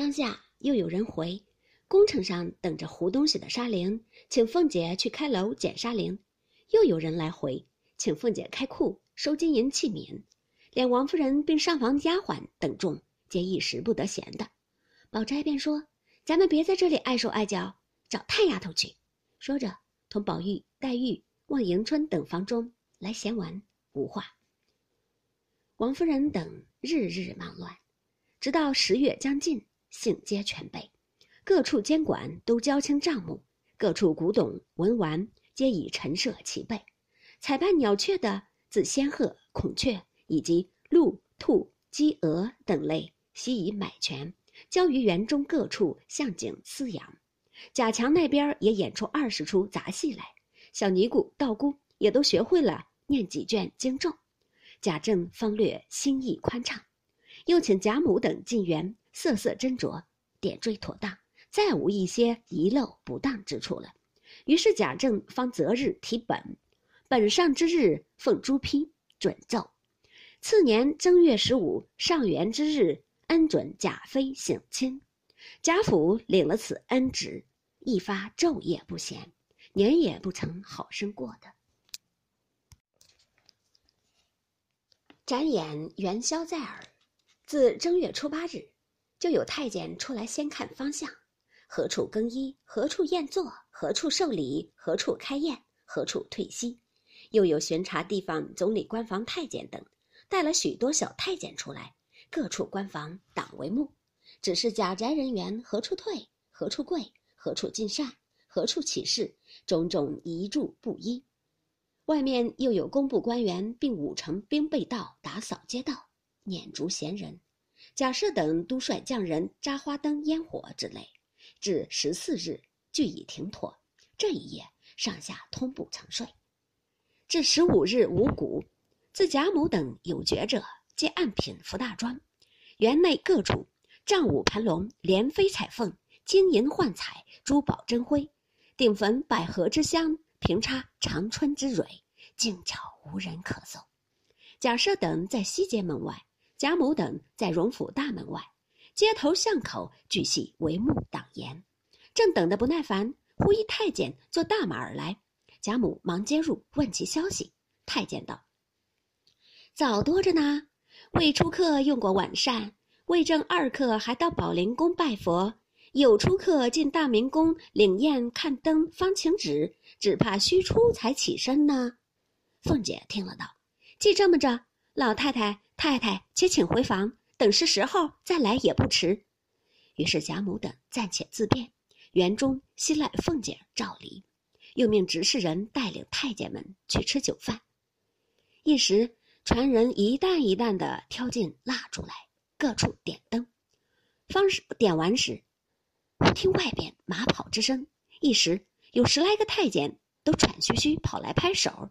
当下又有人回，工程上等着糊东西的沙铃，请凤姐去开楼捡沙铃；又有人来回，请凤姐开库收金银器皿。连王夫人并上房丫鬟等众，皆一时不得闲的。宝钗便说：“咱们别在这里碍手碍脚，找太丫头去。”说着，同宝玉、黛玉往迎春等房中来闲玩，无话。王夫人等日日忙乱，直到十月将近，信皆全备，各处监管都交清账目，各处古董文玩皆已陈设齐备，采办鸟雀的，自仙鹤、孔雀以及鹿、兔、鸡、鹅等类，悉已买全，交于园中各处向景饲养。贾强那边也演出二十出杂戏来，小尼姑、道姑也都学会了念几卷经咒。贾政方略心意宽敞，又请贾母等进园，瑟瑟斟酌，点缀妥当，再无一些遗漏不当之处了。于是贾政方择日提本，本上之日奉朱批准奏。次年正月十五上元之日，恩准贾妃省亲。贾府领了此恩旨，一发昼夜不闲，年也不曾好生过的。展演元宵在耳，自正月初八日，就有太监出来先看方向，何处更衣，何处宴坐，何处受礼，何处开宴，何处退息；又有巡查地方总理官房太监等，带了许多小太监出来，各处官房挡为目，只是贾宅人员何处退，何处跪，何处进膳，何处起事，种种遗著不一。外面又有工部官员，并五成兵备道打扫街道、撵逐闲人，贾赦等都率匠人扎花灯、烟火之类。至十四日，俱已停妥。这一夜上下通不曾睡。至十五日五谷，自贾母等有觉者，皆按品服大庄。园内各处帐舞盘龙、莲飞彩凤、金银幻彩、珠宝珍辉，顶焚百合之香。平插长春之蕊，静悄无人可搜。贾赦等在西街门外，贾母等在荣府大门外，街头巷口俱系帷幕挡严。正等得不耐烦，忽一太监坐大马而来，贾母忙接入，问其消息。太监道：“早多着呢，未出客用过晚膳，未正二刻还到宝灵宫拜佛。”有出客进大明宫领宴看灯方请旨，只怕虚出才起身呢。凤姐听了道：“既这么着，老太太、太太且请回房，等是时候再来也不迟。”于是贾母等暂且自便，园中悉赖凤姐照礼，又命执事人带领太监们去吃酒饭。一时传人一担一担的挑进蜡烛来，各处点灯。方是点完时。忽听外边马跑之声，一时有十来个太监都喘吁吁跑来拍手。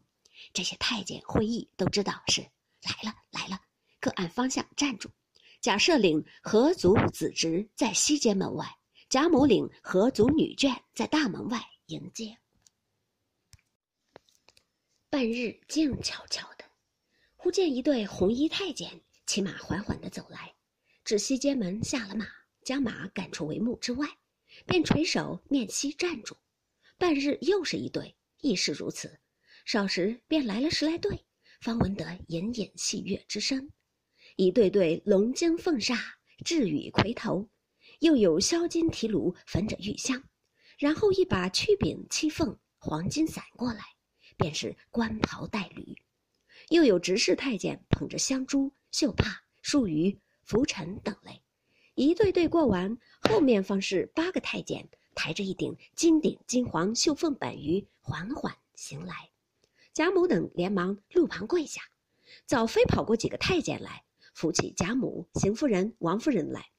这些太监会意，都知道是来了来了，各按方向站住。贾赦领合族子侄在西街门外，贾母领合族女眷在大门外迎接。半日静悄悄的，忽见一对红衣太监骑马缓缓的走来，至西街门下了马。将马赶出帷幕之外，便垂手面膝站住。半日又是一对，亦是如此。少时便来了十来对，方闻得隐隐戏乐之声。一对对龙精凤煞，雉羽魁头，又有削金提炉焚着玉香，然后一把曲柄七凤黄金伞过来，便是官袍带履。又有执事太监捧着香珠、绣帕、数鱼、拂尘等类。一对对过完，后面方是八个太监，抬着一顶金顶金黄绣凤板鱼，缓缓行来。贾母等连忙路旁跪下，早飞跑过几个太监来，扶起贾母、邢夫人、王夫人来。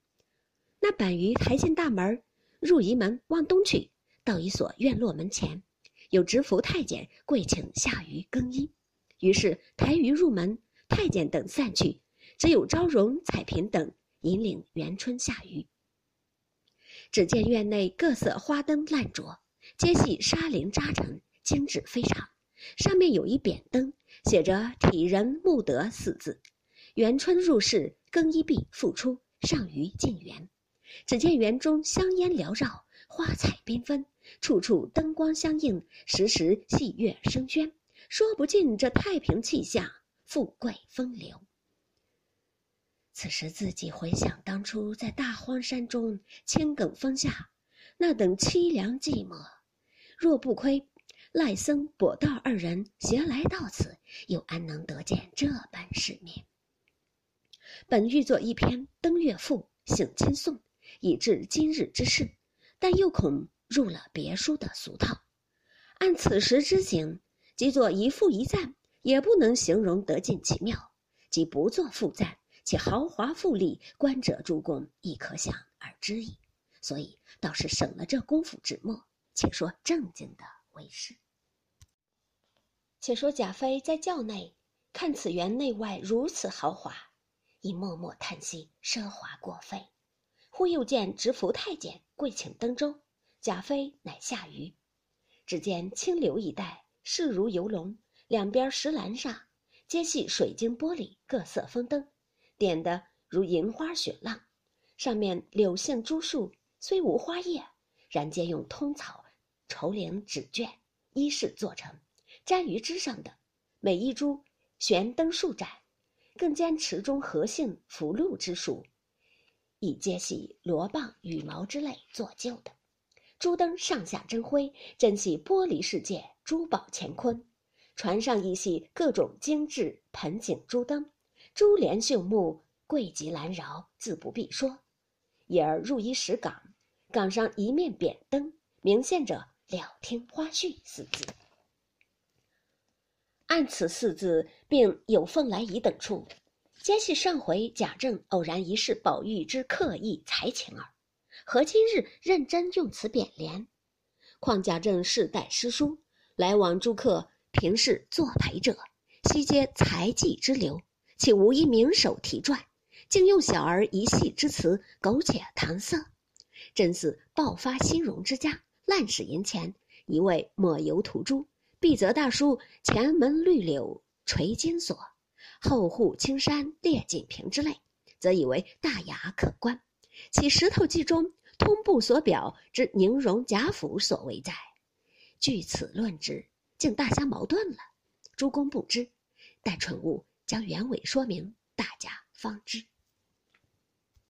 那板鱼抬进大门，入仪门往东去，到一所院落门前，有执服太监跪请下鱼更衣。于是抬鱼入门，太监等散去，只有昭容、彩屏等。引领元春下鱼。只见院内各色花灯烂灼，皆系纱绫扎成，精致非常。上面有一匾灯，写着“体仁慕德”四字。元春入室更衣毕，复出上于进园。只见园中香烟缭绕，花彩缤纷，处处灯光相映，时时戏乐声喧，说不尽这太平气象，富贵风流。此时自己回想当初在大荒山中千埂峰下，那等凄凉寂寞，若不亏赖僧、跛道二人携来到此，又安能得见这般世面？本欲作一篇登月赋，醒亲颂，以致今日之事，但又恐入了别书的俗套。按此时之景，即作一赋一赞，也不能形容得尽其妙；即不作赋赞，且豪华富丽，观者诸公亦可想而知矣。所以倒是省了这功夫纸墨。且说正经的为是。且说贾妃在轿内看此园内外如此豪华，已默默叹息奢华过费。忽又见执服太监跪请登舟，贾妃乃下舆。只见清流一带势如游龙，两边石栏上皆系水晶玻璃各色风灯。点的如银花雪浪，上面柳杏珠树虽无花叶，然皆用通草、绸绫纸绢衣饰做成，粘于枝上的。每一株悬灯数盏，更兼池中荷杏、福禄之树，亦皆系罗棒、羽毛之类做就的。珠灯上下争辉，真系玻璃世界，珠宝乾坤。船上亦系各种精致盆景珠灯。珠帘绣幕，贵极兰饶，自不必说。已而入一石岗，岗上一面扁灯，明现着“了听花絮”四字。按此四字，并有凤来仪等处，皆系上回贾政偶然一试宝玉之刻意才情耳。何今日认真用此匾联？况贾政世代诗书，来往诸客，平是作陪者，悉皆才技之流。岂无一名手题撰，竟用小儿一戏之词苟且搪塞，真似爆发新荣之家，滥使银钱，一味抹油涂朱。必则大书前门绿柳垂金锁，后户青山列锦屏之类，则以为大雅可观。其石头记中通部所表之宁荣贾府所为在，据此论之，竟大相矛盾了。诸公不知，待蠢物。将原委说明，大家方知。